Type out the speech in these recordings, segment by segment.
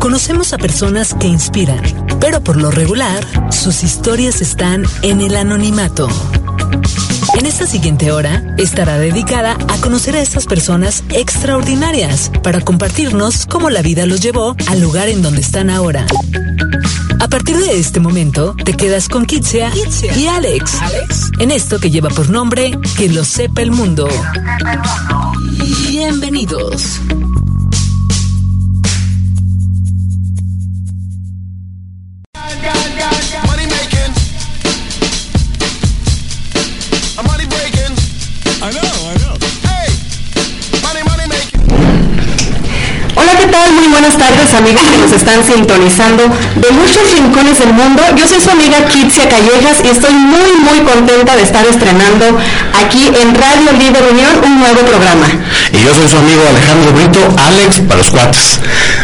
Conocemos a personas que inspiran, pero por lo regular, sus historias están en el anonimato. En esta siguiente hora estará dedicada a conocer a estas personas extraordinarias para compartirnos cómo la vida los llevó al lugar en donde están ahora. A partir de este momento, te quedas con Kitsia, y Alex, en esto que lleva por nombre Que lo sepa el mundo. Bienvenidos. Tardes amigos que nos están sintonizando de muchos rincones del mundo. Yo soy su amiga Kitsia Callejas y estoy muy muy contenta de estar estrenando aquí en Radio Líder Unión un nuevo programa. Y yo soy su amigo Alejandro Brito, Alex para los cuates.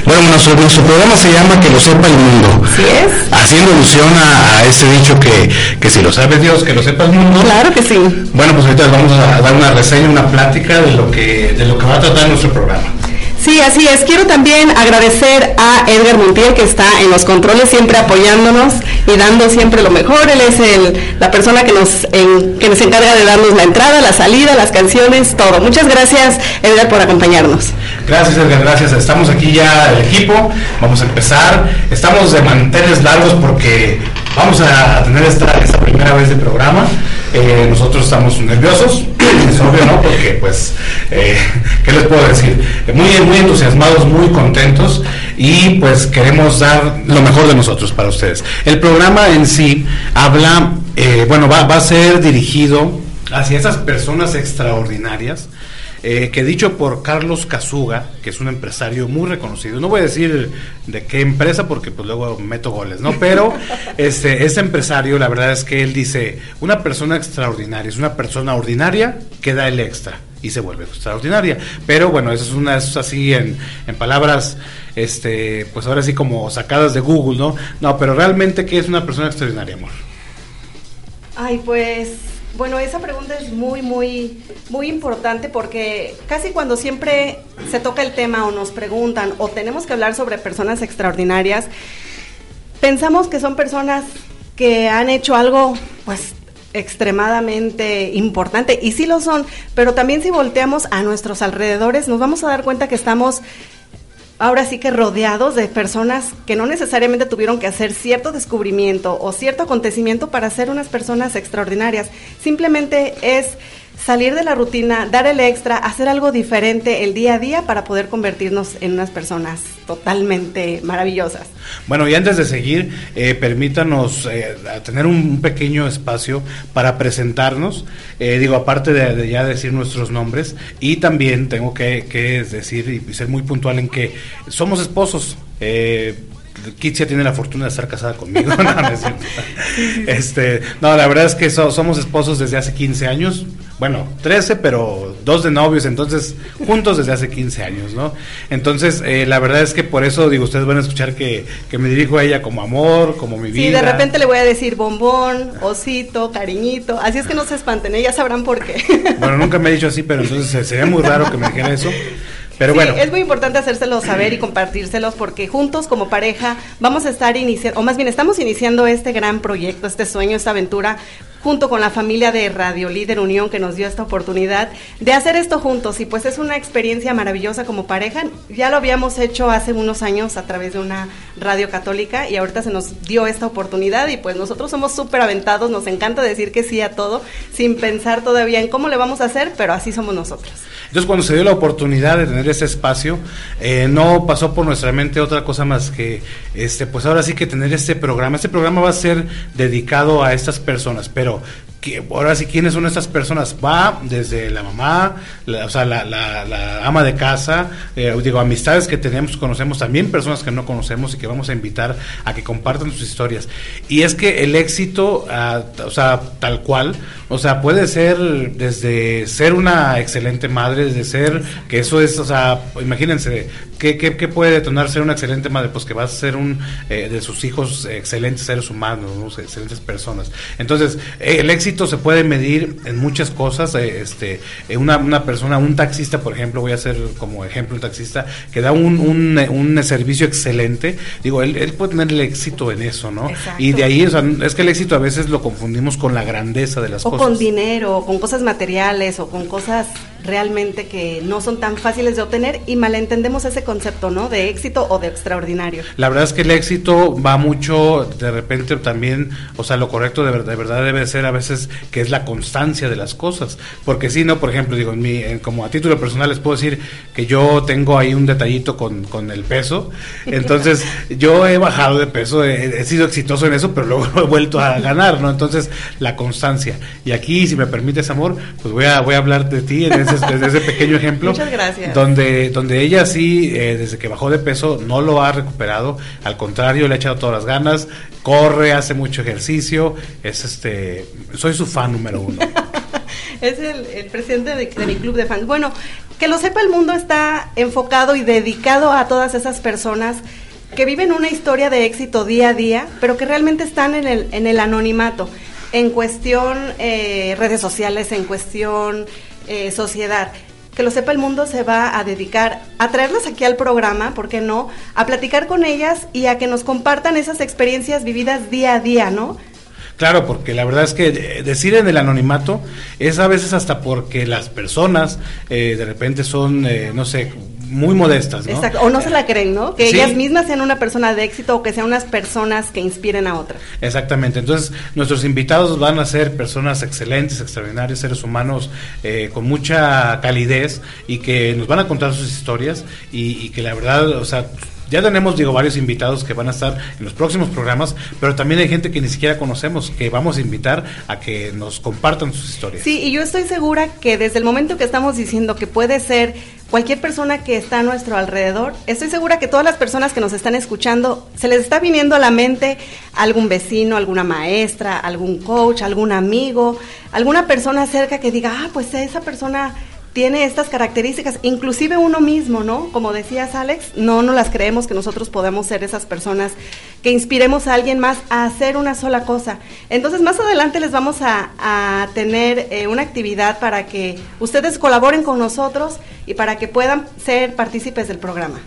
Bueno, nuestro, programa se llama Que lo sepa el mundo. Así es. Haciendo alusión a, ese dicho que, que si lo sabe Dios, que lo sepa el mundo. Claro que sí. Bueno, pues ahorita vamos a dar una reseña, una plática de lo que, de lo que va a tratar nuestro programa. Sí, así es. Quiero también agradecer a Edgar Montiel que está en los controles siempre apoyándonos y dando siempre lo mejor. Él es el, la persona que nos, que nos encarga de darnos la entrada, la salida, las canciones, todo. Muchas gracias Edgar por acompañarnos. Gracias Edgar, gracias. Estamos aquí ya el equipo. Vamos a empezar. Estamos de manteles largos porque vamos a tener esta, esta primera vez de programa. Eh, nosotros estamos nerviosos, es obvio, ¿no? Porque, pues, eh, ¿qué les puedo decir? Muy, muy entusiasmados, muy contentos y, pues, queremos dar lo mejor de nosotros para ustedes. El programa en sí habla, eh, bueno, va a ser dirigido hacia esas personas extraordinarias eh, que dicho por Carlos Casuga, que es un empresario muy reconocido, no voy a decir de qué empresa porque pues luego meto goles, ¿no? Pero este, este empresario, la verdad es que él dice, una persona extraordinaria, es una persona ordinaria que da el extra y se vuelve extraordinaria. Pero bueno, eso es una, eso es así en, en palabras, este, pues ahora sí como sacadas de Google, ¿no? No, pero realmente, ¿qué es una persona extraordinaria, amor? Ay, pues bueno, esa pregunta es muy, muy, muy importante porque casi cuando siempre se toca el tema o nos preguntan o tenemos que hablar sobre personas extraordinarias, pensamos que son personas que han hecho algo, pues extremadamente importante y sí lo son, pero también si volteamos a nuestros alrededores nos vamos a dar cuenta que estamos ahora sí que rodeados de personas que no necesariamente tuvieron que hacer cierto descubrimiento o cierto acontecimiento para ser unas personas extraordinarias. Simplemente es salir de la rutina, dar el extra, hacer algo diferente el día a día para poder convertirnos en unas personas totalmente maravillosas. Bueno, y antes de seguir, eh, permítanos eh, tener un pequeño espacio para presentarnos, eh, digo, aparte de, ya decir nuestros nombres, y también tengo que, que decir y ser muy puntual en que somos esposos. Eh, Kitsia tiene la fortuna de estar casada conmigo. no, no, este, no, la verdad es que somos esposos desde hace 15 años. Bueno, 13, pero dos de novios, entonces juntos desde hace 15 años, ¿no? Entonces, eh, la verdad es que por eso, digo, ustedes van a escuchar que, que, me dirijo a ella como amor, como mi vida. Sí, de repente le voy a decir bombón, osito, cariñito, así es que no se espanten, ellas sabrán por qué. Bueno, nunca me he dicho así, pero entonces sería muy raro que me dijera eso. Pero bueno. Es muy importante hacérselos saber y compartírselos porque juntos como pareja vamos a estar iniciando, o más bien estamos iniciando este gran proyecto, este sueño, esta aventura junto con la familia de Radio Líder Unión que nos dio esta oportunidad de hacer esto juntos y pues es una experiencia maravillosa como pareja. Ya lo habíamos hecho hace unos años a través de una radio católica y ahorita se nos dio esta oportunidad y pues nosotros somos súper aventados, nos encanta decir que sí a todo sin pensar todavía en cómo le vamos a hacer, pero así somos nosotros. Entonces cuando se dio la oportunidad de tener ese espacio, eh, no pasó por nuestra mente otra cosa más que, este, pues ahora sí que tener este programa. Este programa va a ser dedicado a estas personas, pero pero que, ahora sí, ¿quiénes son estas personas? Va desde la mamá, o sea, la, la, ama de casa, eh, digo, amistades que tenemos, conocemos, también personas que no conocemos y que vamos a invitar a que compartan sus historias. Y es que el éxito, ah, o sea, tal cual, o sea, puede ser desde ser una excelente madre, desde ser, que eso es, o sea, imagínense, ¿qué, qué, qué puede detonar ser una excelente madre? Pues que vas a ser un, eh, de sus hijos, excelentes seres humanos, excelentes personas. Entonces, el éxito se puede medir en muchas cosas. Eh, este, eh, una, una, persona, un taxista, por ejemplo, voy a hacer como ejemplo un taxista que da un, un, servicio excelente. Digo, él, él, puede tener el éxito en eso, ¿no? Y de ahí, o sea, es que el éxito a veces lo confundimos con la grandeza de las cosas. O con dinero, o con cosas materiales, o con cosas realmente que no son tan fáciles de obtener y malentendemos ese concepto, ¿no? De éxito o de extraordinario. La verdad es que el éxito va mucho, de repente también, o sea, lo correcto de, de verdad debe ser a veces que es la constancia de las cosas, porque si no, por ejemplo, digo, en mi, como a título personal les puedo decir que yo tengo ahí un detallito con, con el peso, entonces yo he bajado de peso, he, sido exitoso en eso, pero luego he vuelto a ganar, ¿no? Entonces, la constancia. Y aquí, si me permites, amor, pues voy a, voy a hablar de ti en ese, desde ese pequeño ejemplo. Muchas gracias. Donde, donde ella sí, eh, desde que bajó de peso, no lo ha recuperado. Al contrario, le ha echado todas las ganas, corre, hace mucho ejercicio. Es este, soy su fan número uno. es el, presidente de, mi club de fans. Bueno, que lo sepa el mundo está enfocado y dedicado a todas esas personas que viven una historia de éxito día a día, pero que realmente están en el, en el anonimato, en cuestión eh, redes sociales, en cuestión eh, sociedad. Que lo sepa el mundo se va a dedicar a traerlas aquí al programa, ¿por qué no? A platicar con ellas y a que nos compartan esas experiencias vividas día a día, ¿no? Claro, porque la verdad es que eh, decir en el anonimato es a veces hasta porque las personas eh, de repente son, no sé, muy modestas, ¿no? Exacto, o no se la creen, ¿no? Que ellas mismas sean una persona de éxito o que sean unas personas que inspiren a otras. Exactamente, entonces nuestros invitados van a ser personas excelentes, extraordinarios, seres humanos eh, con mucha calidez y que nos van a contar sus historias y, y que la verdad, o sea, ya tenemos, digo, varios invitados que van a estar en los próximos programas, pero también hay gente que ni siquiera conocemos, que vamos a invitar a que nos compartan sus historias. Sí, y yo estoy segura que desde el momento que estamos diciendo que puede ser cualquier persona que está a nuestro alrededor, estoy segura que todas las personas que nos están escuchando, se les está viniendo a la mente algún vecino, alguna maestra, algún coach, algún amigo, alguna persona cerca que diga, ah, pues esa persona tiene estas características, inclusive uno mismo, ¿no? Como decías Alex, no nos las creemos que nosotros podemos ser esas personas que inspiremos a alguien más a hacer una sola cosa. Entonces, más adelante les vamos a, tener eh, una actividad para que ustedes colaboren con nosotros y para que puedan ser partícipes del programa.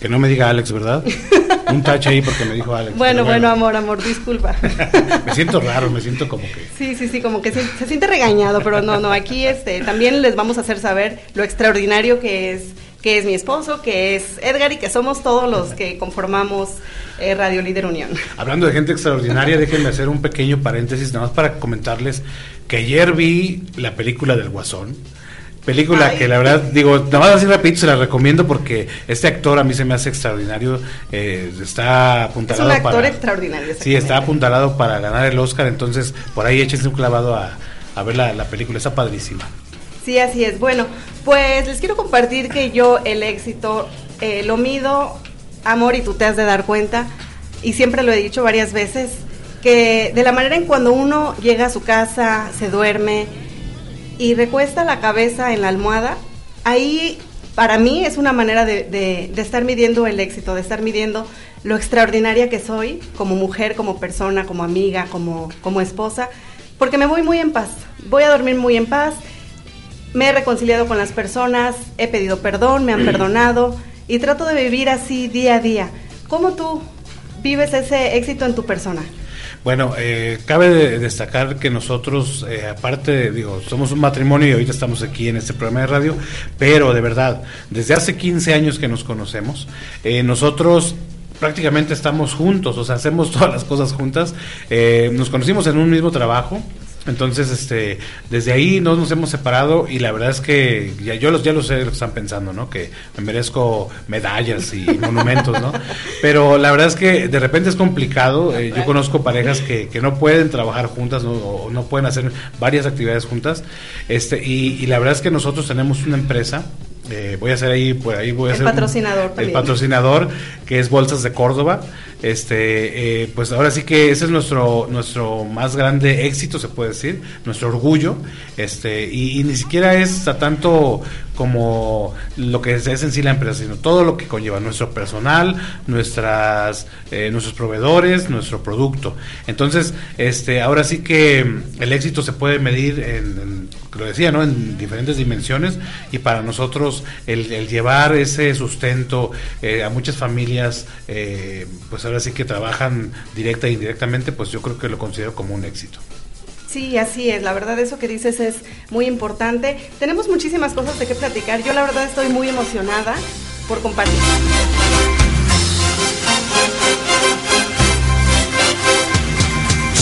Que no me diga Alex, ¿verdad? Un tache ahí porque me dijo Alex. Bueno, bueno, amor, amor, disculpa. me siento raro, me siento como que... Sí, sí, sí, como que se, siente regañado, pero no, no, aquí este, también les vamos a hacer saber lo extraordinario que es que es mi esposo, que es Edgar y que somos todos los que conformamos eh, Radio Líder Unión. Hablando de gente extraordinaria, déjenme hacer un pequeño paréntesis, nada más para comentarles que ayer vi la película del Guasón. Película que la verdad, digo, nada más así rapidito se la recomiendo porque este actor a mí se me hace extraordinario. Eh, está apuntalado es un actor extraordinario. Sí, está apuntalado para ganar el Oscar, entonces por ahí échense un clavado a, ver la, la película, está padrísima. Sí, así es. Bueno, pues les quiero compartir que yo el éxito eh, lo mido, amor, y tú te has de dar cuenta, y siempre lo he dicho varias veces, que de la manera en cuando uno llega a su casa, se duerme, y recuesta la cabeza en la almohada, ahí para mí es una manera de, estar midiendo el éxito, de estar midiendo lo extraordinaria que soy como mujer, como persona, como amiga, como, como esposa, porque me voy muy en paz, voy a dormir muy en paz, me he reconciliado con las personas, he pedido perdón, me han perdonado y trato de vivir así día a día. ¿Cómo tú vives ese éxito en tu persona? Bueno, eh, cabe destacar que nosotros, eh, aparte, digo, somos un matrimonio y ahorita estamos aquí en este programa de radio, pero de verdad, desde hace 15 años que nos conocemos, eh, nosotros prácticamente estamos juntos, o sea, hacemos todas las cosas juntas. nos conocimos en un mismo trabajo, Entonces, este, desde ahí no nos hemos separado y la verdad es que ya yo los ya lo sé lo que están pensando, ¿no? Que me merezco medallas y monumentos, ¿no? Pero la verdad es que de repente es complicado. Eh, yo conozco parejas que, que, no pueden trabajar juntas ¿no? o no pueden hacer varias actividades juntas. Este, y, y la verdad es que nosotros tenemos una empresa eh, voy a hacer ahí, por ahí voy a el patrocinador el patrocinador que es Bolsas de Córdoba. Este, eh, pues ahora sí que ese es nuestro nuestro más grande éxito, se puede decir, nuestro orgullo. Este, y, ni siquiera es tanto como lo que es, en sí la empresa, sino todo lo que conlleva nuestro personal, nuestras eh, nuestros proveedores, nuestro producto. Entonces, este, ahora sí que el éxito se puede medir en lo decía, ¿no? En diferentes dimensiones y para nosotros el, llevar ese sustento eh, a muchas familias, eh, pues ahora sí que trabajan directa e indirectamente, pues yo creo que lo considero como un éxito. Sí, así es. La verdad, eso que dices es muy importante. Tenemos muchísimas cosas de qué platicar. Yo la verdad estoy muy emocionada por compartir.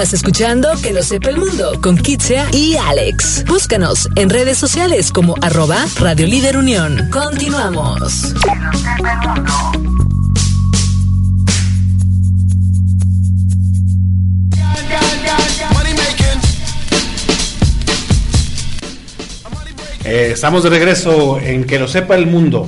Estás escuchando Que lo sepa el mundo con Kitsea y Alex. Búscanos en redes sociales como arroba Radio Líder Unión. Continuamos. Eh, estamos de regreso en Que lo sepa el mundo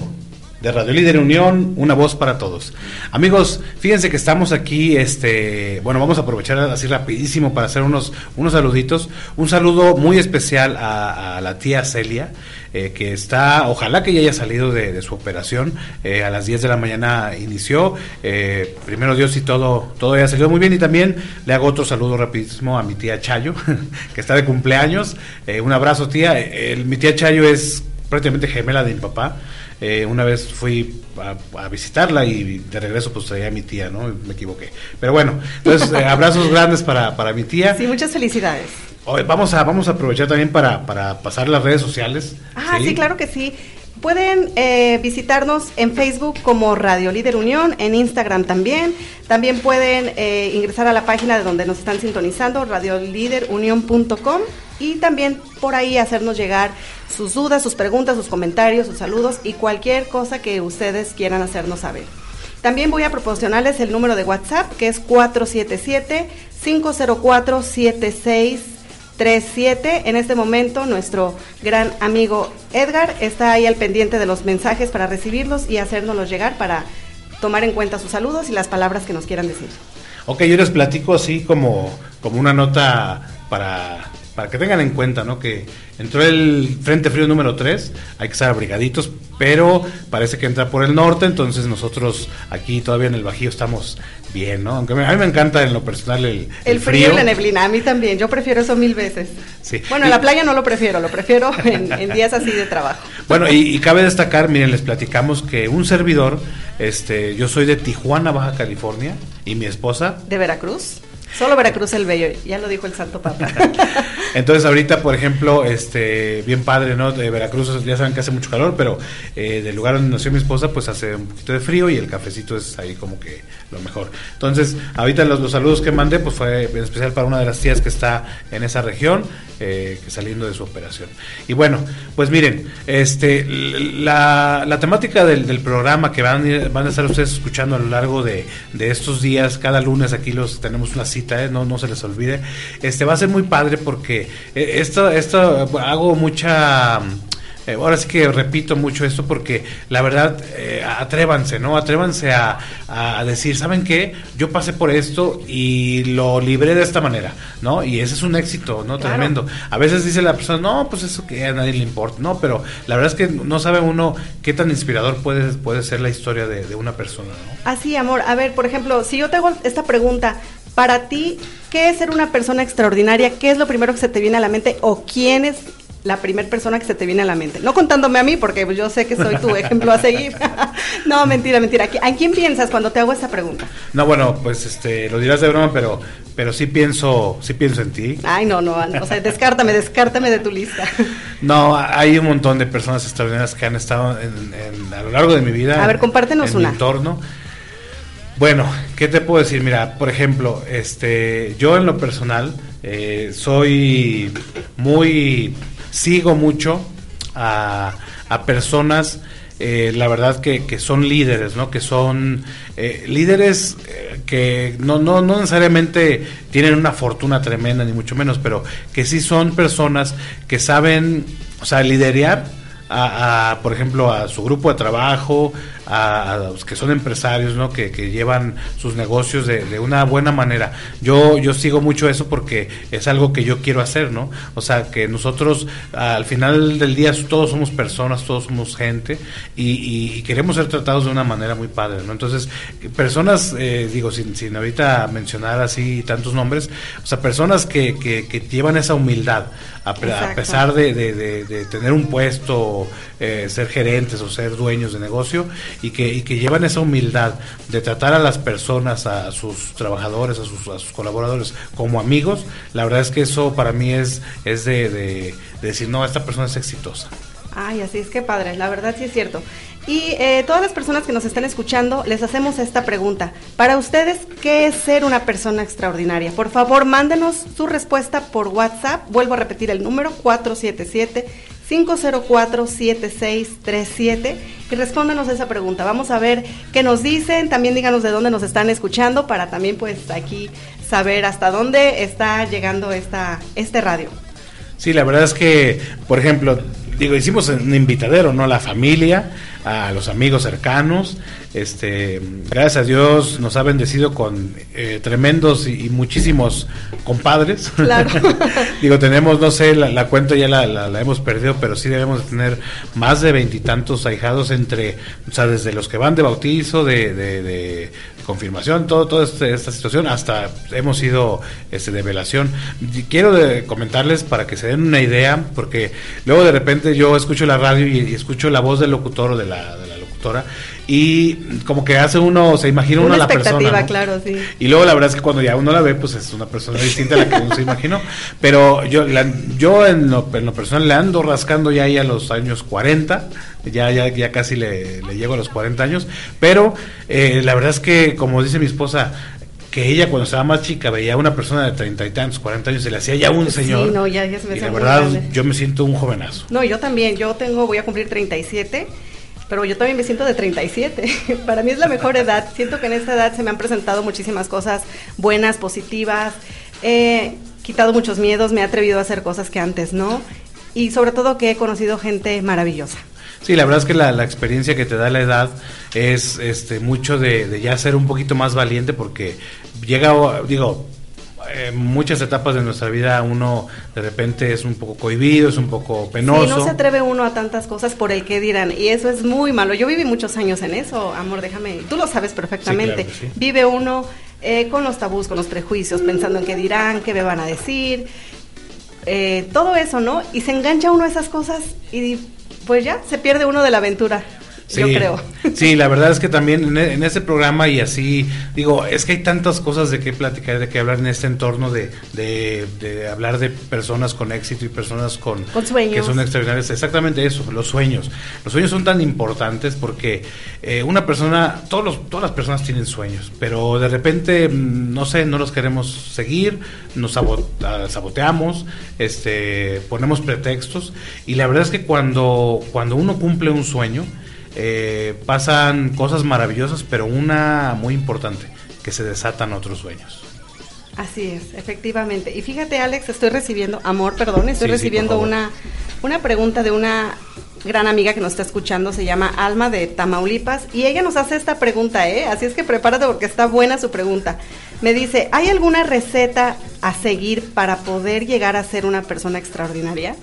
de Radio Líder Unión, una voz para todos. Amigos, fíjense que estamos aquí, este, bueno, vamos a aprovechar así rapidísimo para hacer unos, unos saluditos. Un saludo muy especial a, la tía Celia, eh, que está, ojalá que ya haya salido de, su operación, eh, a las 10 de la mañana inició, eh, primero Dios y todo, todo haya salido muy bien y también le hago otro saludo rapidísimo a mi tía Chayo, que está de cumpleaños. un abrazo tía, mi tía Chayo es prácticamente gemela de mi papá. Eh, una vez fui a, visitarla y de regreso pues traía a mi tía, ¿no? Me equivoqué. Pero bueno, entonces eh, abrazos grandes para, para mi tía. Sí, muchas felicidades. Hoy vamos a, vamos a aprovechar también para, para pasar las redes sociales. Ah, ¿sí? claro que sí. Pueden eh, visitarnos en Facebook como Radio Líder Unión, en Instagram también. También pueden ingresar a la página de donde nos están sintonizando, radioliderunión.com y también por ahí hacernos llegar sus dudas, sus preguntas, sus comentarios, sus saludos y cualquier cosa que ustedes quieran hacernos saber. También voy a proporcionarles el número de WhatsApp que es 477-504-7637. En este momento nuestro gran amigo Edgar está ahí al pendiente de los mensajes para recibirlos y hacérnoslos llegar para tomar en cuenta sus saludos y las palabras que nos quieran decir. Ok, yo les platico así como, como una nota para para que tengan en cuenta, ¿no? Que entró el Frente Frío número 3, hay que estar abrigaditos, pero parece que entra por el norte, entonces nosotros aquí todavía en el Bajío estamos bien, ¿no? Aunque a mí me encanta en lo personal el, el, frío. y la neblina, a mí también, yo prefiero eso mil veces. Sí. Bueno, en la playa no lo prefiero, lo prefiero en, días así de trabajo. Bueno, y, y, cabe destacar, miren, les platicamos que un servidor, este, yo soy de Tijuana, Baja California, y mi esposa... ¿De Veracruz? Solo Veracruz el Bello, ya lo dijo el Santo Papa. Entonces ahorita, por ejemplo, este, bien padre, ¿no? De Veracruz ya saben que hace mucho calor, pero eh, del lugar donde nació mi esposa, pues hace un poquito de frío y el cafecito es ahí como que lo mejor. Entonces, ahorita los, los saludos que mandé, pues fue en especial para una de las tías que está en esa región, eh, saliendo de su operación. Y bueno, pues miren, este, la, la temática del, del, programa que van, van a estar ustedes escuchando a lo largo de, de estos días, cada lunes aquí los tenemos una cita ¿eh? no, no se les olvide. Este va a ser muy padre porque eh, esto, esto hago mucha eh, ahora sí que repito mucho esto porque la verdad, atrévanse, ¿no? Atrévanse a, a, decir, ¿saben qué? Yo pasé por esto y lo libré de esta manera, ¿no? Y ese es un éxito, ¿no? Tremendo. A veces dice la persona, no, pues eso que a nadie le importa, ¿no? Pero la verdad es que no sabe uno qué tan inspirador puede, puede ser la historia de, de una persona, ¿no? Así, amor. A ver, por ejemplo, si yo te hago esta pregunta, para ti, ¿qué es ser una persona extraordinaria? ¿Qué es lo primero que se te viene a la mente o quién es la primera persona que se te viene a la mente? No contándome a mí, porque yo sé que soy tu ejemplo a seguir. no, mentira, mentira. ¿A quién piensas cuando te hago esa pregunta? No, bueno, pues este, lo dirás de broma, pero, pero sí pienso, sí pienso en ti. Ay, no, no, o sea, descártame, descártame de tu lista. no, hay un montón de personas extraordinarias que han estado a lo largo de mi vida. A ver, compártenos en una. Mi entorno. Bueno, ¿qué te puedo decir? Mira, por ejemplo, este, yo en lo personal eh, soy muy, sigo mucho a, personas, eh, la verdad que, que, son líderes, ¿no? Que son eh, líderes que no, no, no necesariamente tienen una fortuna tremenda, ni mucho menos, pero que sí son personas que saben, o sea, liderear a, por ejemplo, a su grupo de trabajo, a, los que son empresarios, ¿no? Que, llevan sus negocios de, una buena manera. Yo, yo sigo mucho eso porque es algo que yo quiero hacer, ¿no? O sea, que nosotros al final del día todos somos personas, todos somos gente y, queremos ser tratados de una manera muy padre, ¿no? Entonces, personas, eh, digo, sin, sin ahorita mencionar así tantos nombres, o sea, personas que, que, llevan esa humildad, a, pesar de, de, tener un puesto, eh, ser gerentes o ser dueños de negocio, y que, y que llevan esa humildad de tratar a las personas, a sus trabajadores, a sus, a sus colaboradores como amigos, la verdad es que eso para mí es, es de, de, decir, no, esta persona es exitosa. Ay, así es que padre, la verdad sí es cierto. Y eh, todas las personas que nos están escuchando, les hacemos esta pregunta. Para ustedes, ¿qué es ser una persona extraordinaria? Por favor, mándenos su respuesta por WhatsApp. Vuelvo a repetir el número 477 504-7637 y respóndanos esa pregunta. Vamos a ver qué nos dicen, también díganos de dónde nos están escuchando para también pues aquí saber hasta dónde está llegando esta, este radio. Sí, la verdad es que, por ejemplo, digo, hicimos un invitadero, ¿no? La familia, a los amigos cercanos. Este, gracias a Dios nos ha bendecido con eh, tremendos y, muchísimos compadres. Claro. Digo, tenemos, no sé, la, cuenta ya la, hemos perdido, pero sí debemos tener más de veintitantos ahijados entre, o sea, desde los que van de bautizo, de, de, confirmación, todo, toda este, esta situación, hasta hemos ido este, de velación. Quiero comentarles para que se den una idea, porque luego de repente yo escucho la radio y, escucho la voz del locutor o de de la locutora y como que hace uno, se imagina uno a la persona. claro, sí. Y luego la verdad es que cuando ya uno la ve, pues es una persona distinta a la que uno se imaginó. Pero yo, yo en lo, personal le ando rascando ya ahí a los años 40, ya, ya, ya casi le, llego a los 40 años, pero eh, la verdad es que, como dice mi esposa, que ella cuando estaba más chica veía a una persona de treinta y tantos, cuarenta años, se le hacía ya un señor. Sí, no, ya, ya se me y la verdad, yo me siento un jovenazo. No, yo también, yo tengo, voy a cumplir 37 pero yo también me siento de 37. Para mí es la mejor edad. Siento que en esta edad se me han presentado muchísimas cosas buenas, positivas. He quitado muchos miedos, me he atrevido a hacer cosas que antes no. Y sobre todo que he conocido gente maravillosa. Sí, la verdad es que la, experiencia que te da la edad es este mucho de, de, ya ser un poquito más valiente porque llega, digo, en muchas etapas de nuestra vida uno de repente es un poco cohibido, es un poco penoso. Sí, no se atreve uno a tantas cosas por el que dirán y eso es muy malo. Yo viví muchos años en eso, amor, déjame, tú lo sabes perfectamente. Vive uno eh, con los tabús, con los prejuicios, pensando en qué dirán, qué me van a decir, eh, todo eso, ¿no? Y se engancha uno a esas cosas y pues ya, se pierde uno de la aventura yo creo. Sí, la verdad es que también en, en, ese programa y así, digo, es que hay tantas cosas de qué platicar, de qué hablar en este entorno de, de, hablar de personas con éxito y personas con, sueños. que son extraordinarias. Exactamente eso, los sueños. Los sueños son tan importantes porque eh, una persona, todos los, todas las personas tienen sueños, pero de repente, mm, no sé, no los queremos seguir, nos ah, saboteamos, este, ponemos pretextos y la verdad es que cuando, cuando uno cumple un sueño, eh, pasan cosas maravillosas, pero una muy importante, que se desatan otros sueños. Así es, efectivamente. Y fíjate, Alex, estoy recibiendo, amor, perdón, estoy recibiendo una, una pregunta de una gran amiga que nos está escuchando, se llama Alma de Tamaulipas, y ella nos hace esta pregunta, ¿eh? Así es que prepárate porque está buena su pregunta. Me dice, ¿hay alguna receta a seguir para poder llegar a ser una persona extraordinaria?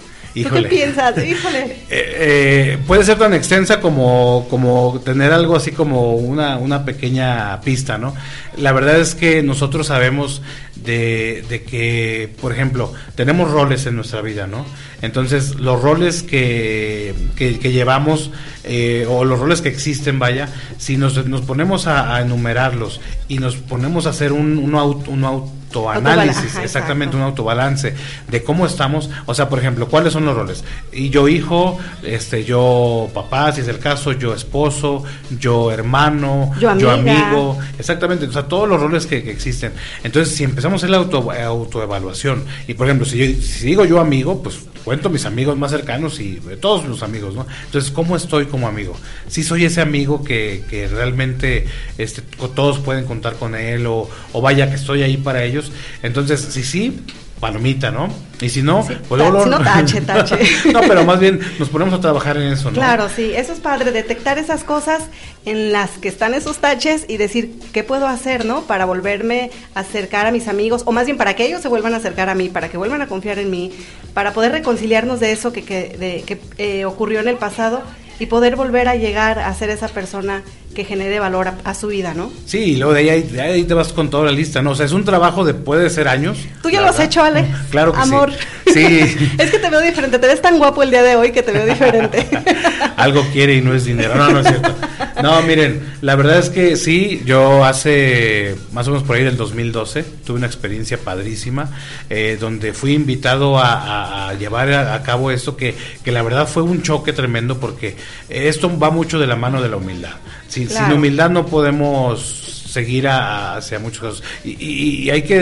¿Tú qué piensas? Híjole. Eh, eh, puede ser tan extensa como, como tener algo así como una, una pequeña pista, ¿no? La verdad es que nosotros sabemos de, de, que, por ejemplo, tenemos roles en nuestra vida, ¿no? Entonces, los roles que, que, llevamos eh, o los roles que existen, vaya, si nos, nos ponemos a, enumerarlos y nos ponemos a hacer un, un, auto, un auto autoanálisis, exactamente, un autobalance de cómo estamos, o sea, por ejemplo, cuáles son los roles. Y yo hijo, este, yo papá, si es el caso, yo esposo, yo hermano, yo, amigo, exactamente, o sea, todos los roles que, existen. Entonces, si empezamos hacer la auto, autoevaluación, y por ejemplo, si, yo, si digo yo amigo, pues cuento mis amigos más cercanos y todos los amigos, ¿no? Entonces, ¿cómo estoy como amigo? Si soy ese amigo que, que realmente este, todos pueden contar con él o, o vaya que estoy ahí para ellos. Entonces, si sí, palomita, ¿no? Y si no, pues luego, no, tache, tache. no, pero más bien nos ponemos a trabajar en eso, ¿no? Claro, sí, eso es padre, detectar esas cosas en las que están esos taches y decir, ¿qué puedo hacer, no? Para volverme a acercar a mis amigos, o más bien para que ellos se vuelvan a acercar a mí, para que vuelvan a confiar en mí, para poder reconciliarnos de eso que, que, de, que eh, ocurrió en el pasado y poder volver a llegar a ser esa persona que genere valor a, su vida, ¿no? Sí, y luego de ahí, ahí, te vas con toda la lista, ¿no? O sea, es un trabajo de puede ser años. Tú ya lo has hecho, Ale. Claro que Amor. sí. es que te veo diferente, te ves tan guapo el día de hoy que te veo diferente. Algo quiere y no es dinero. No, no es cierto. No, miren, la verdad es que sí, yo hace más o menos por ahí del 2012 tuve una experiencia padrísima eh, donde fui invitado a, llevar a, cabo esto que, que la verdad fue un choque tremendo porque esto va mucho de la mano de la humildad. Sin, humildad no podemos seguir hacia muchos casos. Y, hay que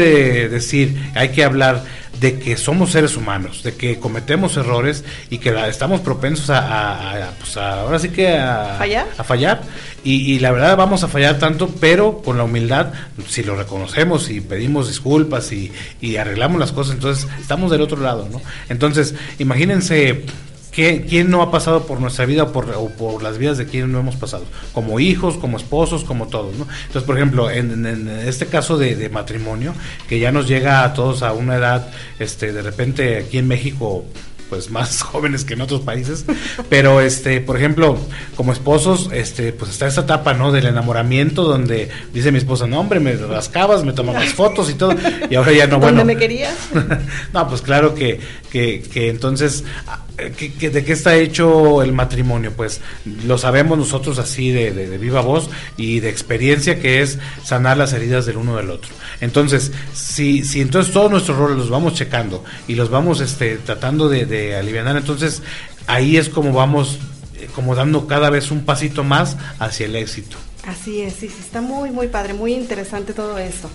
decir, hay que hablar de que somos seres humanos, de que cometemos errores y que estamos propensos a, pues ahora sí que a fallar. A fallar. Y, la verdad vamos a fallar tanto, pero con la humildad, si lo reconocemos y pedimos disculpas y, y arreglamos las cosas, entonces estamos del otro lado, ¿no? Entonces, imagínense ¿quién no ha pasado por nuestra vida o por, o por las vidas de quienes no hemos pasado? Como hijos, como esposos, como todos, ¿no? Entonces, por ejemplo, en, este caso de, matrimonio, que ya nos llega a todos a una edad, este, de repente aquí en México pues más jóvenes que en otros países, pero este, por ejemplo, como esposos, este, pues está esa etapa, ¿no? Del enamoramiento donde dice mi esposa, no hombre, me rascabas, me tomabas fotos y todo, y ahora ya no, bueno. me querías? no, pues claro que, que, que entonces ¿De qué está hecho el matrimonio? Pues lo sabemos nosotros así de, viva voz y de experiencia que es sanar las heridas del uno del otro. Entonces, si, si entonces todos nuestros roles los vamos checando y los vamos este, tratando de, de aliviar, entonces ahí es como vamos eh, como dando cada vez un pasito más hacia el éxito. Así es, sí, sí, está muy, muy padre, muy interesante todo esto.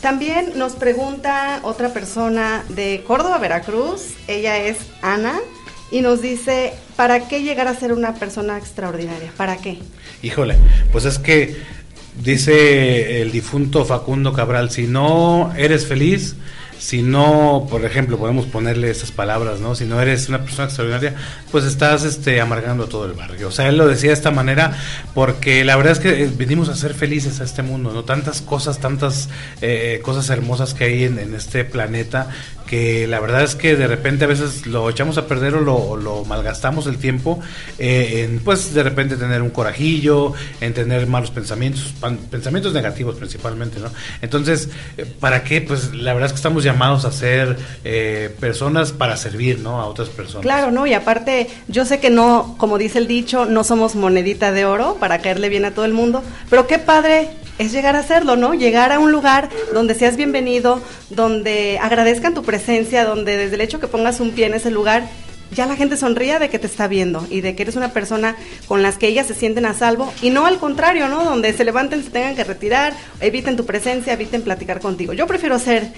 También nos pregunta otra persona de Córdoba, Veracruz. Ella es Ana y nos dice, ¿para qué llegar a ser una persona extraordinaria? ¿Para qué? Híjole, pues es que dice el difunto Facundo Cabral, si no eres feliz, si no, por ejemplo, podemos ponerle esas palabras, ¿no? Si no eres una persona extraordinaria, pues estás este, amargando a todo el barrio. O sea, él lo decía de esta manera porque la verdad es que eh, venimos a ser felices a este mundo, ¿no? Tantas cosas, tantas eh, cosas hermosas que hay en, este planeta que la verdad es que de repente a veces lo echamos a perder o lo, malgastamos el tiempo eh, en pues de repente tener un corajillo, en tener malos pensamientos, pensamientos negativos principalmente, ¿no? Entonces, eh, ¿para qué? Pues la verdad es que estamos llamados a ser eh, personas para servir, ¿no? A otras personas. Claro, ¿no? Y aparte, yo sé que no, como dice el dicho, no somos monedita de oro para caerle bien a todo el mundo, pero qué padre es llegar a hacerlo, ¿no? Llegar a un lugar donde seas bienvenido, donde agradezcan tu presencia, donde desde el hecho que pongas un pie en ese lugar, ya la gente sonría de que te está viendo y de que eres una persona con las que ellas se sienten a salvo y no al contrario, ¿no? Donde se levanten, se tengan que retirar, eviten tu presencia, eviten platicar contigo. Yo prefiero ser,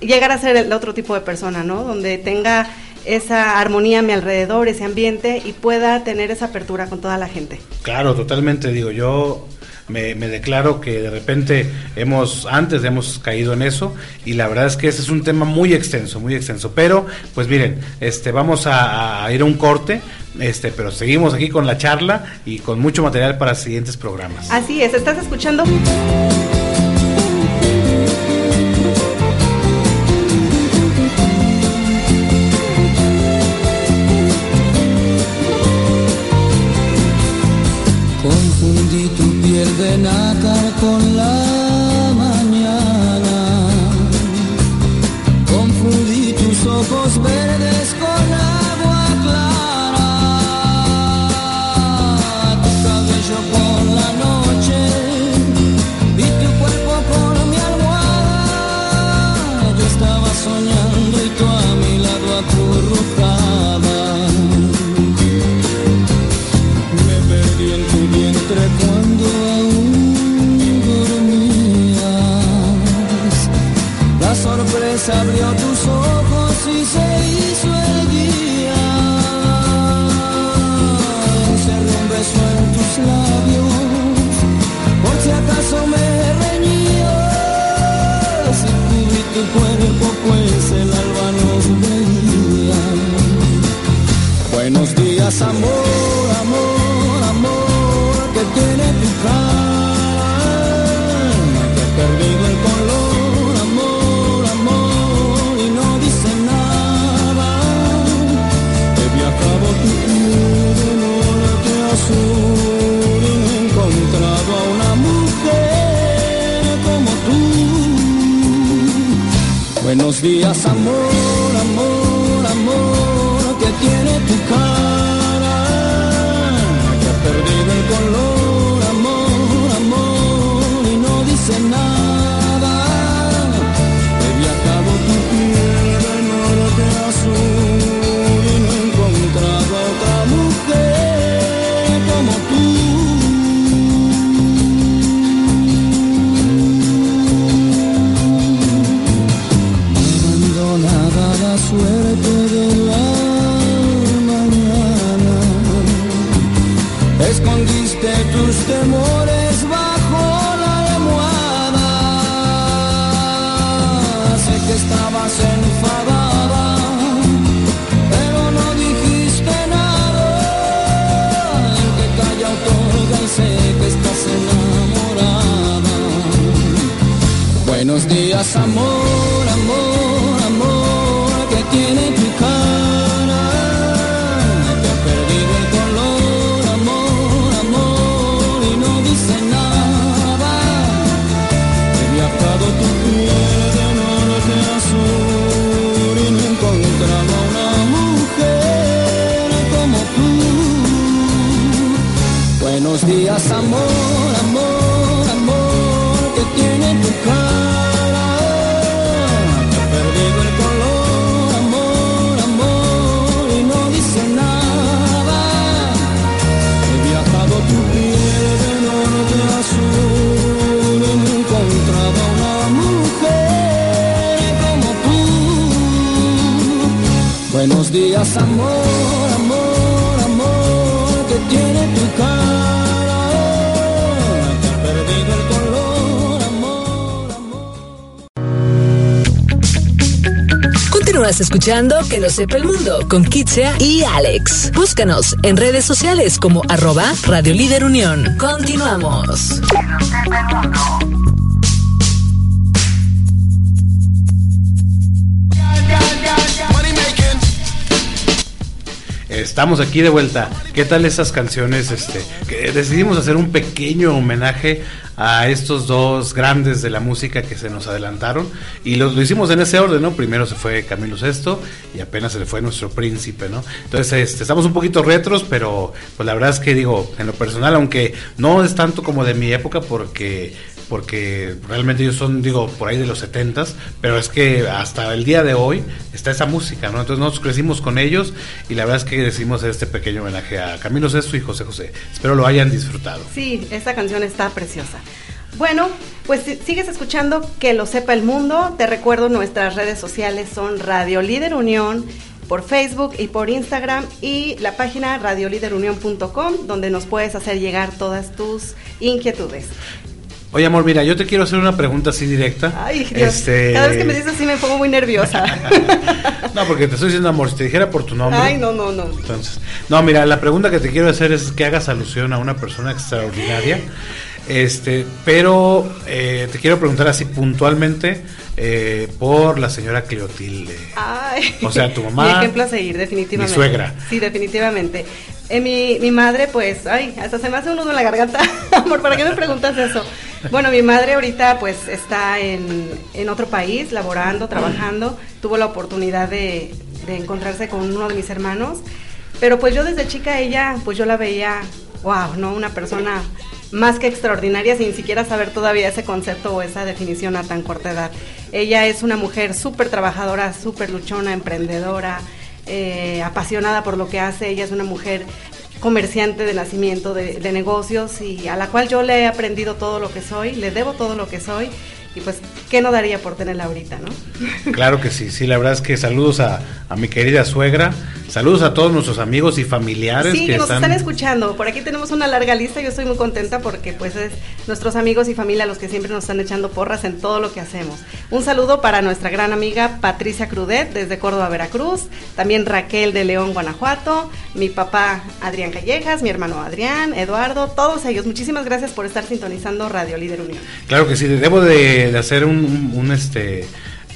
llegar a ser el otro tipo de persona, ¿no? Donde tenga esa armonía a mi alrededor, ese ambiente y pueda tener esa apertura con toda la gente. Claro, totalmente, digo, yo me, declaro que de repente hemos, antes hemos caído en eso y la verdad es que ese es un tema muy extenso, muy extenso. Pero, pues miren, este, vamos a, ir a un corte, este, pero seguimos aquí con la charla y con mucho material para siguientes programas. Así es, estás escuchando. Escuchando Que lo sepa el mundo con Kitsea y Alex. Búscanos en redes sociales como arroba Radio Líder Unión. Continuamos. Estamos aquí de vuelta. ¿Qué tal esas canciones? Este, decidimos hacer un pequeño homenaje a estos dos grandes de la música que se nos adelantaron y lo, hicimos en ese orden, ¿no? Primero se fue Camilo Sesto y apenas se le fue nuestro príncipe, ¿no? Entonces este, estamos un poquito retros, pero pues la verdad es que digo, en lo personal, aunque no es tanto como de mi época porque porque realmente ellos son, digo, por ahí de los 70 pero es que hasta el día de hoy está esa música, ¿no? Entonces nosotros crecimos con ellos y la verdad es que decidimos este pequeño homenaje a Camilo Sesto y José José. Espero lo hayan disfrutado. Sí, esta canción está preciosa. Bueno, pues si sigues escuchando Que lo sepa el mundo. Te recuerdo nuestras redes sociales son Radio Líder Unión por Facebook y por Instagram y la página radioliderunión.com donde nos puedes hacer llegar todas tus inquietudes. Oye, amor, mira, yo te quiero hacer una pregunta así directa. Ay, Dios. Este, Cada vez que me dices así me pongo muy nerviosa. No, porque te estoy diciendo, amor, si te dijera por tu nombre. Ay, no, no, no. Entonces, no, mira, la pregunta que te quiero hacer es que hagas alusión a una persona extraordinaria. Este, pero eh, te quiero preguntar así puntualmente eh, por la señora Cleotilde. Ay. O sea, tu mamá, Mi ejemplo a seguir, definitivamente. mi suegra. Sí, definitivamente. Eh, mi, mi madre, pues, ay, hasta se me hace un nudo en la garganta. Amor, ¿para qué me preguntas eso? Bueno, mi madre ahorita, pues, está en, en otro país, laborando, trabajando. Tuvo la oportunidad de, de encontrarse con uno de mis hermanos. Pero, pues, yo desde chica, ella, pues, yo la veía, wow, ¿no? Una persona más que extraordinaria sin siquiera saber todavía ese concepto o esa definición a tan corta edad. Ella es una mujer súper trabajadora, súper luchona, emprendedora, eh, apasionada por lo que hace. Ella es una mujer comerciante de nacimiento de, negocios y a la cual yo le he aprendido todo lo que soy, le debo todo lo que soy y pues, ¿qué no daría por tenerla ahorita, no? Claro que sí, sí, la verdad es que saludos a, a mi querida suegra, saludos a todos nuestros amigos y familiares Sí, que, que nos están escuchando. Por aquí tenemos una larga lista. Yo estoy muy contenta porque pues es nuestros amigos y familia los que siempre nos están echando porras en todo lo que hacemos. Un saludo para nuestra gran amiga Patricia Crudet desde Córdoba, Veracruz. También Raquel de León, Guanajuato. Mi papá Adrián Callejas, mi hermano Adrián, Eduardo, todos ellos. Muchísimas gracias por estar sintonizando Radio Líder Unión. Claro que sí, debo de, de hacer un, un, un, este...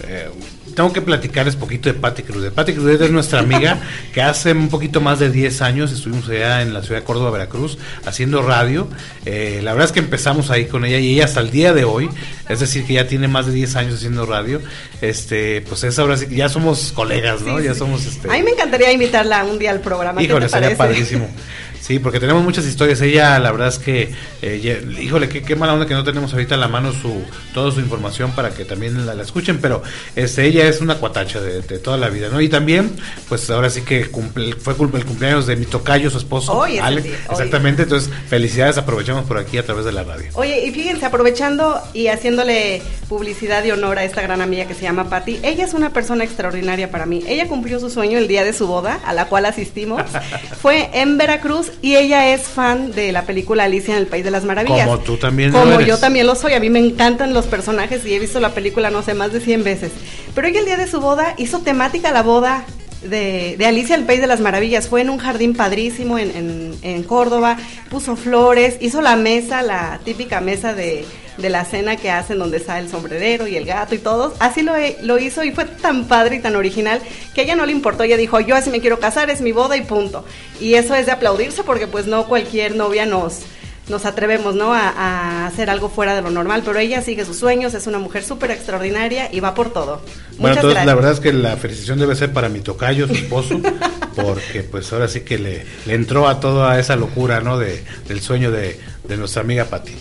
eh, tengo que platicarles poquito de Patti Crudet. Patti Crudet es nuestra amiga que hace un poquito más de 10 años estuvimos allá en la ciudad de Córdoba, Veracruz, haciendo radio. Eh, la verdad es que empezamos ahí con ella y ella hasta el día de hoy, es decir, que ya tiene más de 10 años haciendo radio. Este, pues es ahora sí que ya somos colegas, ¿no? Sí, ya sí. somos este. A mí me encantaría invitarla un día al programa. Híjole, ¿Qué te sería parece? padrísimo. Sí, porque tenemos muchas historias. Ella, la verdad es que, eh, ya- híjole, qué, qué mala onda que no tenemos ahorita a la mano su toda su información para que también la, la escuchen. Pero este, ella es una cuatacha de, de toda la vida, ¿no? Y también, pues ahora sí que cumple- fue el cumpleaños de mi tocayo, su esposo, Hoy es el Alex. día, hoy. Exactamente. Entonces, felicidades, aprovechamos por aquí a través de la radio. Oye, y fíjense, aprovechando y haciéndole publicidad y honor a esta gran amiga que se llama Patti, ella es una persona extraordinaria para mí. Ella cumplió su sueño el día de su boda, a la cual asistimos. Fue en Veracruz y ella es fan de la película Alicia en el País de las Maravillas. Como tú también lo Como eres. yo también lo soy. A mí me encantan los personajes y he visto la película, no sé, más de 100 veces. Pero ella el día de su boda hizo temática la boda de, de Alicia el País de las Maravillas. Fue en un jardín padrísimo en, en- en Córdoba, puso flores, hizo la mesa, la típica mesa de de la cena que hacen donde está el sombrerero y el gato y todo. Así lo, lo hizo y fue tan padre y tan original que a ella no le importó. Ella dijo, yo así me quiero casar, es mi boda y punto. Y eso es de aplaudirse porque pues no cualquier novia nos nos atrevemos, ¿no? A, hacer algo fuera de lo normal, pero ella sigue sus sueños, es una mujer súper extraordinaria y va por todo. Bueno, entonces la verdad es que la felicitación debe ser para mi tocayo, su esposo, porque pues ahora sí que le, entró a toda esa locura, ¿no? De, del sueño de, nuestra amiga Patti.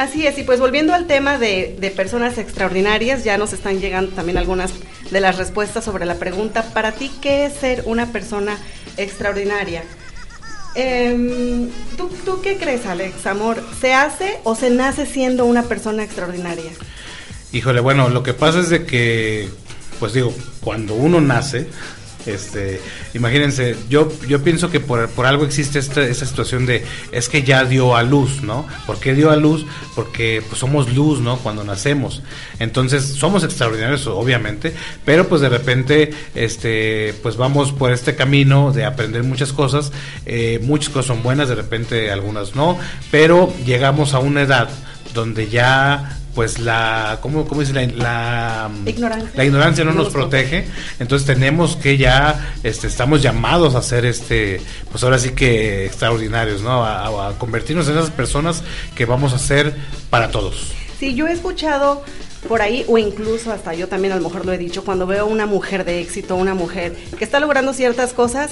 Así es, y pues volviendo al tema de, de, personas extraordinarias, ya nos están llegando también algunas de las respuestas sobre la pregunta, para ti, ¿qué es ser una persona extraordinaria? Eh, ¿tú, ¿Tú qué crees, Alex? Amor, ¿se hace o se nace siendo una persona extraordinaria? Híjole, bueno, lo que pasa es de que, pues digo, cuando uno nace, este, imagínense, yo, yo pienso que por, por algo existe esta, esta situación de, es que ya dio a luz, ¿no? ¿Por qué dio a luz? Porque pues, somos luz, ¿no? Cuando nacemos. Entonces, somos extraordinarios, obviamente, pero pues de repente, este, pues vamos por este camino de aprender muchas cosas. Eh, muchas cosas son buenas, de repente algunas no, pero llegamos a una edad donde ya pues la cómo, cómo dice la, ignorancia, la ignorancia no, nos, protege. entonces tenemos que ya este estamos llamados a ser este pues ahora sí que extraordinarios no a, convertirnos en esas personas que vamos a ser para todos. Sí yo he escuchado por ahí, o incluso hasta yo también a lo mejor lo he dicho, cuando veo una mujer de éxito, una mujer que está logrando ciertas cosas,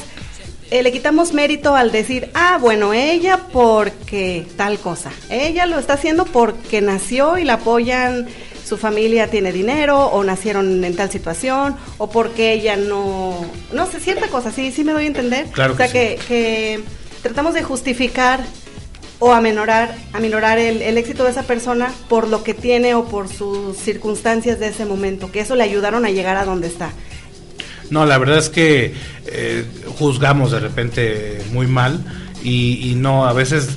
eh, le quitamos mérito al decir, ah, bueno, ella porque tal cosa. Ella lo está haciendo porque nació y la apoyan, su familia tiene dinero o nacieron en tal situación o porque ella no, no sé, cierta cosa, sí, sí me doy a entender. Claro o sea, que, que, tratamos de justificar o amenorar, aminorar el, el, éxito de esa persona por lo que tiene o por sus circunstancias de ese momento, que eso le ayudaron a llegar a donde está. No, la verdad es que eh, juzgamos de repente muy mal y, y no, a veces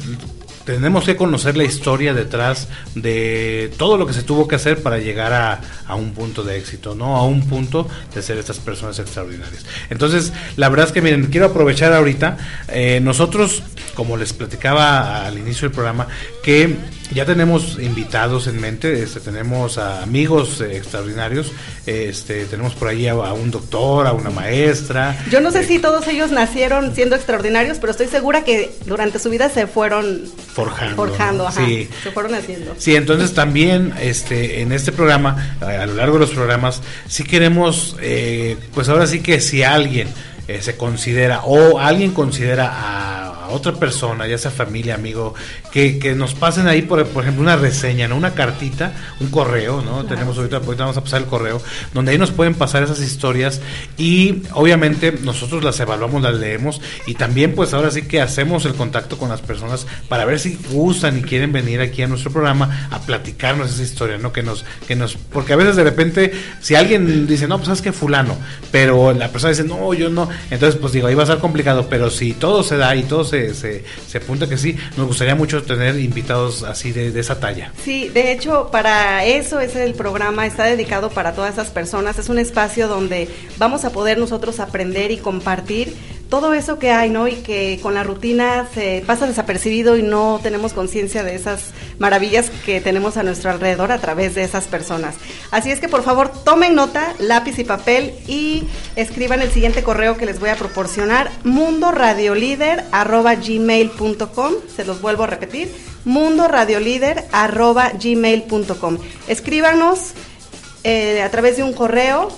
tenemos que conocer la historia detrás de todo lo que se tuvo que hacer para llegar a, a, un punto de éxito, ¿no? A un punto de ser estas personas extraordinarias. Entonces, la verdad es que, miren, quiero aprovechar ahorita, eh, nosotros, como les platicaba al inicio del programa, que ya tenemos invitados en mente, este, tenemos a amigos eh, extraordinarios, este, tenemos por ahí a, un doctor, a una maestra. Yo no sé eh, si todos ellos nacieron siendo extraordinarios, pero estoy segura que durante su vida se fueron forjando, forjando ajá, sí. se fueron haciendo. Sí, entonces también este, en este programa, a, lo largo de los programas, sí queremos, eh, pues ahora sí que si alguien se considera o alguien considera a otra persona, ya sea familia, amigo, que, que nos pasen ahí, por, por ejemplo, una reseña, ¿no? Una cartita, un correo, ¿no? Tenemos ahorita, ahorita vamos a pasar el correo, donde ahí nos pueden pasar esas historias y obviamente nosotros las evaluamos, las leemos y también pues ahora sí que hacemos el contacto con las personas para ver si gustan y quieren venir aquí a nuestro programa a platicarnos esa historia, ¿no? Que nos, que nos, porque a veces de repente, si alguien dice, no, pues sabes que fulano, pero la persona dice, no, yo no, entonces pues digo, ahí va a ser complicado, pero si todo se da y todo se se, apunta que sí. Nos gustaría mucho tener invitados así de, de, esa talla. Sí, de hecho, para eso es el programa, está dedicado para todas esas personas. Es un espacio donde vamos a poder nosotros aprender y compartir todo eso que hay, ¿no? Y que con la rutina se pasa desapercibido y no tenemos conciencia de esas maravillas que tenemos a nuestro alrededor a través de esas personas. Así es que por favor tomen nota, lápiz y papel y escriban el siguiente correo que les voy a proporcionar, mundoradiolider.gmail.com, se los vuelvo a repetir, mundoradiolider.gmail.com. Escríbanos eh, a través de un correo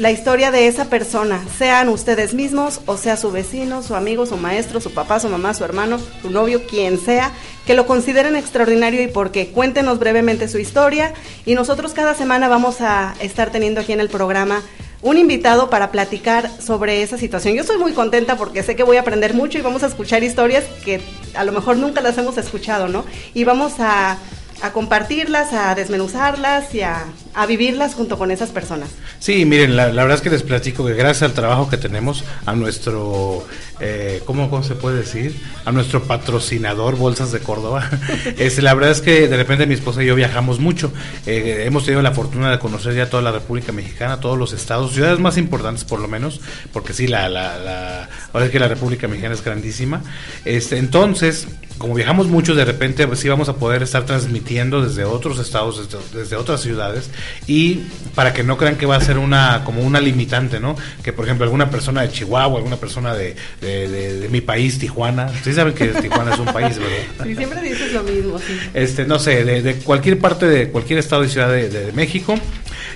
la historia de esa persona, sean ustedes mismos o sea su vecino, su amigo, su maestro, su papá, su mamá, su hermano, su novio, quien sea, que lo consideren extraordinario y porque cuéntenos brevemente su historia y nosotros cada semana vamos a estar teniendo aquí en el programa un invitado para platicar sobre esa situación. Yo estoy muy contenta porque sé que voy a aprender mucho y vamos a escuchar historias que a lo mejor nunca las hemos escuchado, ¿no? Y vamos a, a compartirlas, a desmenuzarlas y a a vivirlas junto con esas personas. Sí, miren, la, verdad es que les platico que gracias al trabajo que tenemos, a nuestro, eh, ¿cómo, se puede decir? A nuestro patrocinador Bolsas de Córdoba, es, la verdad es que de repente mi esposa y yo viajamos mucho, eh, hemos tenido la fortuna de conocer ya toda la República Mexicana, todos los estados, ciudades más importantes por lo menos, porque sí, la, la, la ahora es que la República Mexicana es grandísima, este, entonces como viajamos mucho, de repente pues, sí vamos a poder estar transmitiendo desde otros estados, desde, otras ciudades, y para que no crean que va a ser una como una limitante, ¿no? Que por ejemplo alguna persona de Chihuahua, alguna persona de, de, mi país, Tijuana, sí saben que Tijuana es un país, ¿verdad? Sí, siempre dices lo mismo, sí. Este, no sé, de, cualquier parte de cualquier estado y ciudad de, México,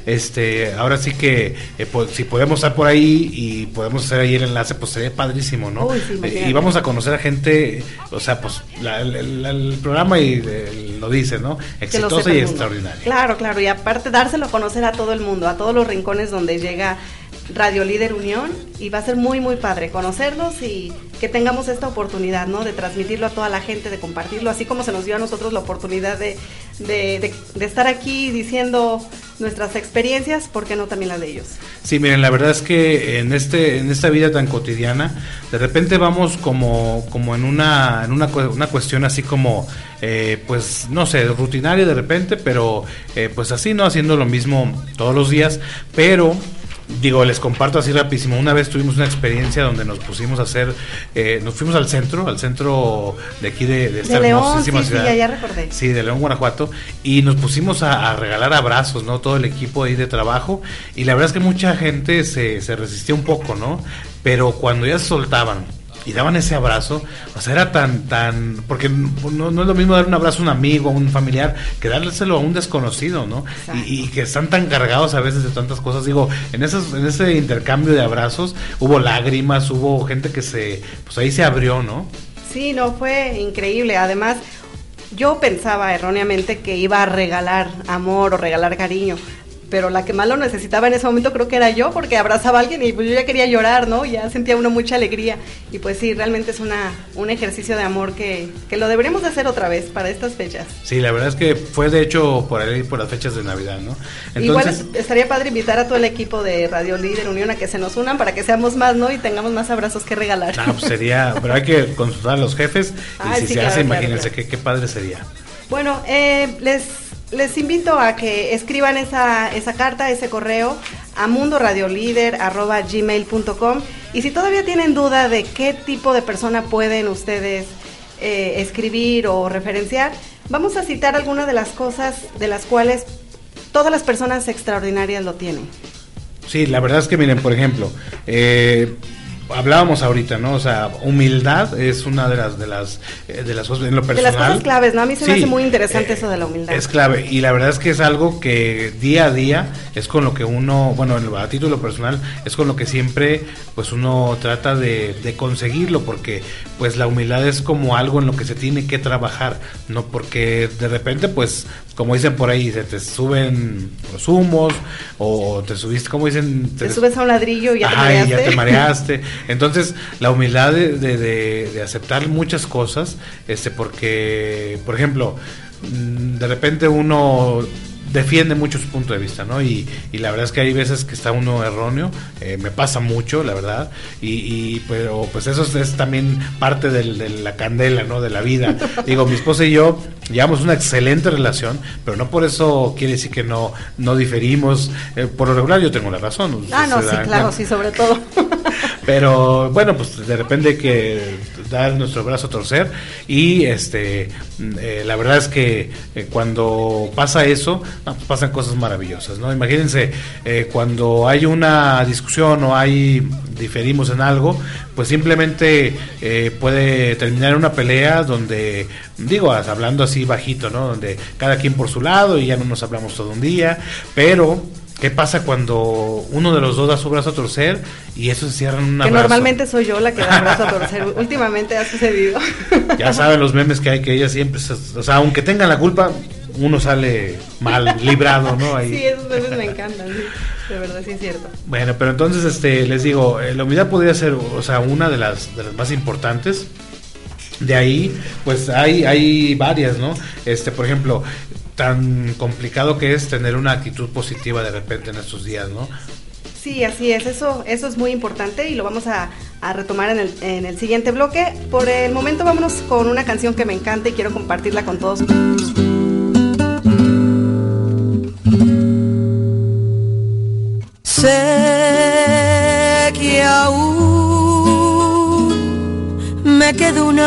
este, ahora sí que eh, pues, si podemos estar por ahí y podemos hacer ahí el enlace, pues sería padrísimo, ¿no? y vamos a conocer a gente, o sea, pues el, programa y lo dice, ¿no? Exitosa y extraordinaria. Claro, claro, y aparte dárselo a conocer a todo el mundo, a todos los rincones donde llega Radio Líder Unión y va a ser muy muy padre conocerlos y que tengamos esta oportunidad, ¿no? De transmitirlo a toda la gente, de compartirlo, así como se nos dio a nosotros la oportunidad de, de, de, estar aquí diciendo nuestras experiencias, ¿por qué no también las de ellos? Sí, miren, la verdad es que en este en esta vida tan cotidiana, de repente vamos como como en una en una, una cuestión así como eh, pues no sé, rutinaria de repente, pero eh, pues así no haciendo lo mismo todos los días, pero digo, les comparto así rapidísimo. Una vez tuvimos una experiencia donde nos pusimos a hacer, eh, nos fuimos al centro, al centro de aquí de, esta hermosísima ciudad. Sí, ya, recordé. Sí, de León, Guanajuato. Y nos pusimos a, regalar abrazos, ¿no? Todo el equipo ahí de trabajo. Y la verdad es que mucha gente se, se resistió un poco, ¿no? Pero cuando ya se soltaban, y daban ese abrazo, o sea, era tan, tan, porque no, no, es lo mismo dar un abrazo a un amigo, a un familiar, que dárselo a un desconocido, ¿no? Y, que están tan cargados a veces de tantas cosas. Digo, en, esos, en ese intercambio de abrazos hubo lágrimas, hubo gente que se, pues ahí se abrió, ¿no? Sí, no, fue increíble. Además, yo pensaba erróneamente que iba a regalar amor o regalar cariño, pero la que más lo necesitaba en ese momento creo que era yo, porque abrazaba a alguien y pues yo ya quería llorar, ¿no? Ya sentía uno mucha alegría. Y pues sí, realmente es una, un ejercicio de amor que, que lo deberíamos de hacer otra vez para estas fechas. Sí, la verdad es que fue de hecho por ahí, por las fechas de Navidad, ¿no? Igual estaría padre invitar a todo el equipo de Radio Líder Unión a que se nos unan para que seamos más, ¿no? Y tengamos más abrazos que regalar. Ah, pues sería, pero hay que consultar a los jefes y si se hace, imagínense qué, qué padre sería. Bueno, eh, les les invito a que escriban esa, esa carta, ese correo a mundoradiolider.gmail.com y si todavía tienen duda de qué tipo de persona pueden ustedes eh, escribir o referenciar, vamos a citar algunas de las cosas de las cuales todas las personas extraordinarias lo tienen. Sí, la verdad es que miren, por ejemplo, eh, hablábamos ahorita, ¿no? O sea, humildad es una de las de las eh, de las cosas en lo personal. De las cosas claves, ¿no? A mí se me hace muy interesante eh, eso de la humildad. Es clave y la verdad es que es algo que día a día es con lo que uno, bueno, a título personal es con lo que siempre pues uno trata de, de conseguirlo porque pues la humildad es como algo en lo que se tiene que trabajar, no porque de repente pues como dicen por ahí, se te suben los humos o te subiste, como dicen, te, subes a un ladrillo y ya te mareaste. ya te mareaste. Entonces, la humildad de, de, de, aceptar muchas cosas, este, porque, por ejemplo, mm, de repente uno defiende mucho su punto de vista, ¿no? Y, y, la verdad es que hay veces que está uno erróneo, eh, me pasa mucho, la verdad, y, y pero pues eso es, también parte del, de la candela, ¿no? De la vida. Digo, mi esposa y yo llevamos una excelente relación, pero no por eso quiere decir que no, no diferimos. Eh, por lo regular yo tengo la razón. Ah, no, sí, claro, sí, sobre todo. Pero bueno, pues de repente que dar nuestro brazo a torcer y este eh, la verdad es que eh, cuando pasa eso, pues pasan cosas maravillosas, ¿no? Imagínense eh, cuando hay una discusión o hay diferimos en algo, pues simplemente puede terminar una pelea donde, digo, hablando así bajito, ¿no? Donde cada quien por su lado y ya no nos hablamos todo un día, pero ¿Qué pasa cuando uno de los dos da su brazo a torcer y eso se cierra en una Que normalmente soy yo la que da el brazo a torcer. Últimamente ha sucedido. Ya saben los memes que hay que ella siempre, o sea, aunque tengan la culpa, uno sale mal librado, ¿no? Ahí. Sí, esos memes me encantan, de verdad sí es cierto. Bueno, pero entonces este les digo, eh, la humildad podría ser, o sea, una de las de las más importantes. De ahí, pues hay hay varias, ¿no? Este, por ejemplo, tan complicado que es tener una actitud positiva de repente en estos días, ¿no? Sí, así es, eso, eso es muy importante y lo vamos a, retomar en el, en el siguiente bloque. Por el momento vámonos con una canción que me encanta y quiero compartirla con todos.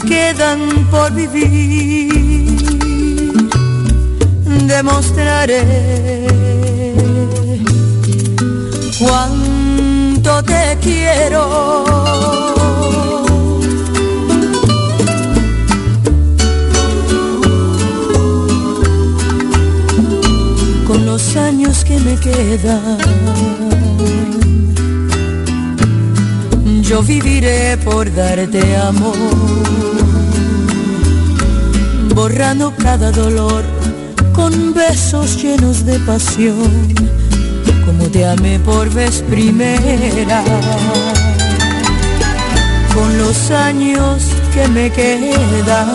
quedan por vivir demostraré cuánto te quiero. Con los años que me quedan, yo viviré por darte amor, borrando cada dolor con besos llenos de pasión te amé por vez primera. Con los años que me quedan,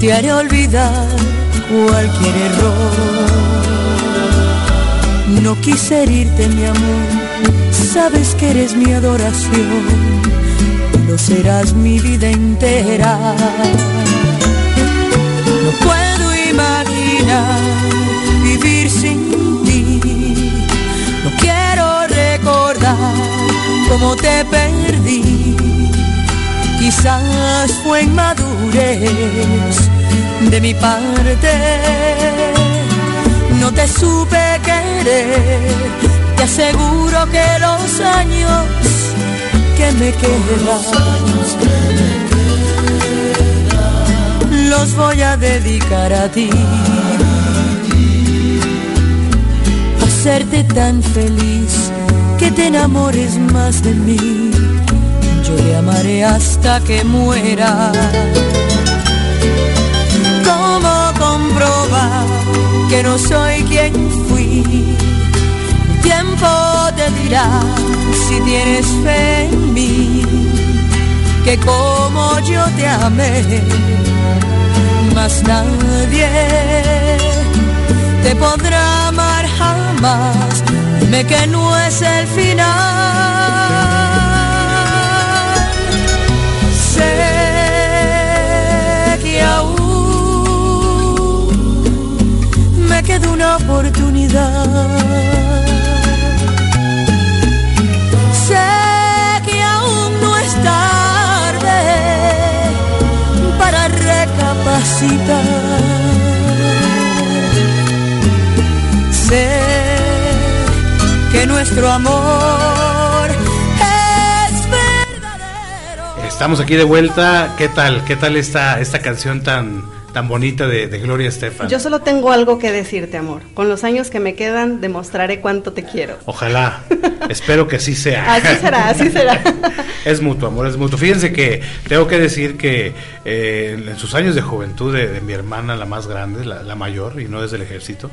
te haré olvidar cualquier error. No quise herirte, mi amor, sabes que eres mi adoración, lo serás mi vida entera. No puedo imaginar vivir sin ti. No quiero recordar cómo te perdí. Quizás fue inmadurez de mi parte. No te supe querer. Te aseguro que los años que me quedan los voy a dedicar a ti. hacerte tan feliz que te enamores más de mí. Yo te amaré hasta que muera. ¿Cómo comprobar que no soy quien fui? Tiempo dirá si tienes fe en mí, que como yo te amé, más nadie te podrá amar jamás. Dime que no es el final. Sé que aún me queda una oportunidad. Recapacitar sé que nuestro amor es verdadero. Estamos aquí de vuelta. ¿Qué tal? ¿Qué tal esta, esta canción tan, tan bonita de, Gloria Estefan? Yo solo tengo algo que decirte, amor. Con los años que me quedan, demostraré cuánto te quiero. Ojalá. Espero que así sea. Así será, así será. es mutuo, amor, es mutuo. Fíjense que tengo que decir que eh, en sus años de juventud de, mi hermana, la más grande, la, mayor, y no es del ejército,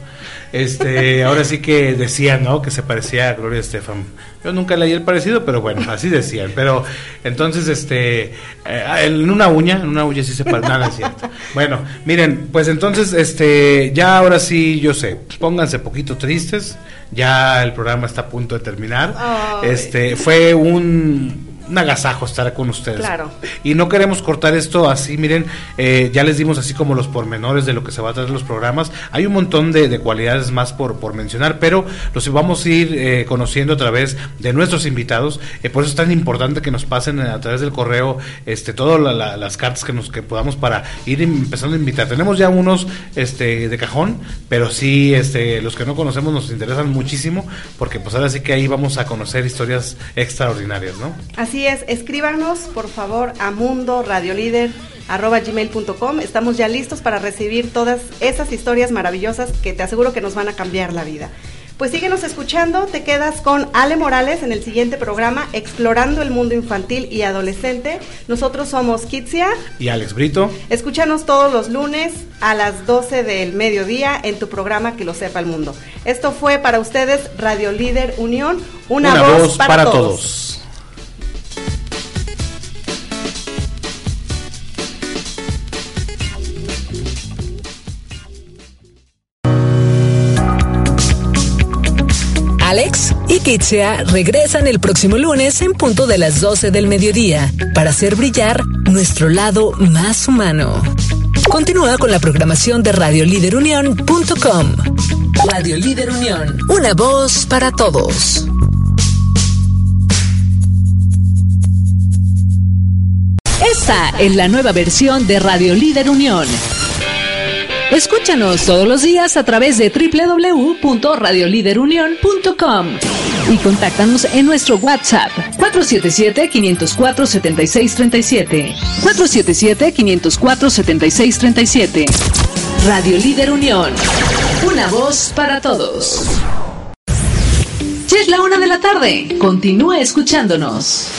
este, ahora sí que decían, ¿no? Que se parecía a Gloria Estefan. Yo nunca leí el parecido, pero bueno, así decían. Pero entonces, este, eh, en una uña, en una uña sí se parece, nada es cierto. Bueno, miren, pues entonces, este, ya ahora sí, yo sé, pónganse poquito tristes, ya el programa está a punto de terminar. Este, fue un un agasajo estar con ustedes. Claro. Y no queremos cortar esto así, miren, eh, ya les dimos así como los pormenores de lo que se va a traer los programas. Hay un montón de, cualidades más por, por mencionar, pero los vamos a ir eh, conociendo a través de nuestros invitados. Eh, por eso es tan importante que nos pasen a través del correo este todas las cartas que nos que podamos para ir empezando a invitar. Tenemos ya unos este de cajón, pero sí este los que no conocemos nos interesan muchísimo porque pues ahora sí que ahí vamos a conocer historias extraordinarias, ¿no? Así es, escríbanos por favor a Mundo gmail.com. Estamos ya listos para recibir todas esas historias maravillosas que te aseguro que nos van a cambiar la vida. Pues síguenos escuchando, te quedas con Ale Morales en el siguiente programa Explorando el mundo infantil y adolescente. Nosotros somos Kitsia y Alex Brito. Escúchanos todos los lunes a las 12 del mediodía en tu programa Que lo sepa el mundo. Esto fue para ustedes Radio Líder Unión, una, voz, para, todos. Alex y Kitsia regresan el próximo lunes en punto de las 12 del mediodía para hacer brillar nuestro lado más humano. Continúa con la programación de radioliderunión.com. Radio Líder Unión, una voz para todos. Esta es la nueva versión de Radio Líder Unión Escúchanos todos los días a través de www.radioliderunion.com y contáctanos en nuestro WhatsApp 477-504-7637. 477-504-7637. Radio Líder Unión. Una voz para todos. Ya es la una de la tarde. Continúe escuchándonos.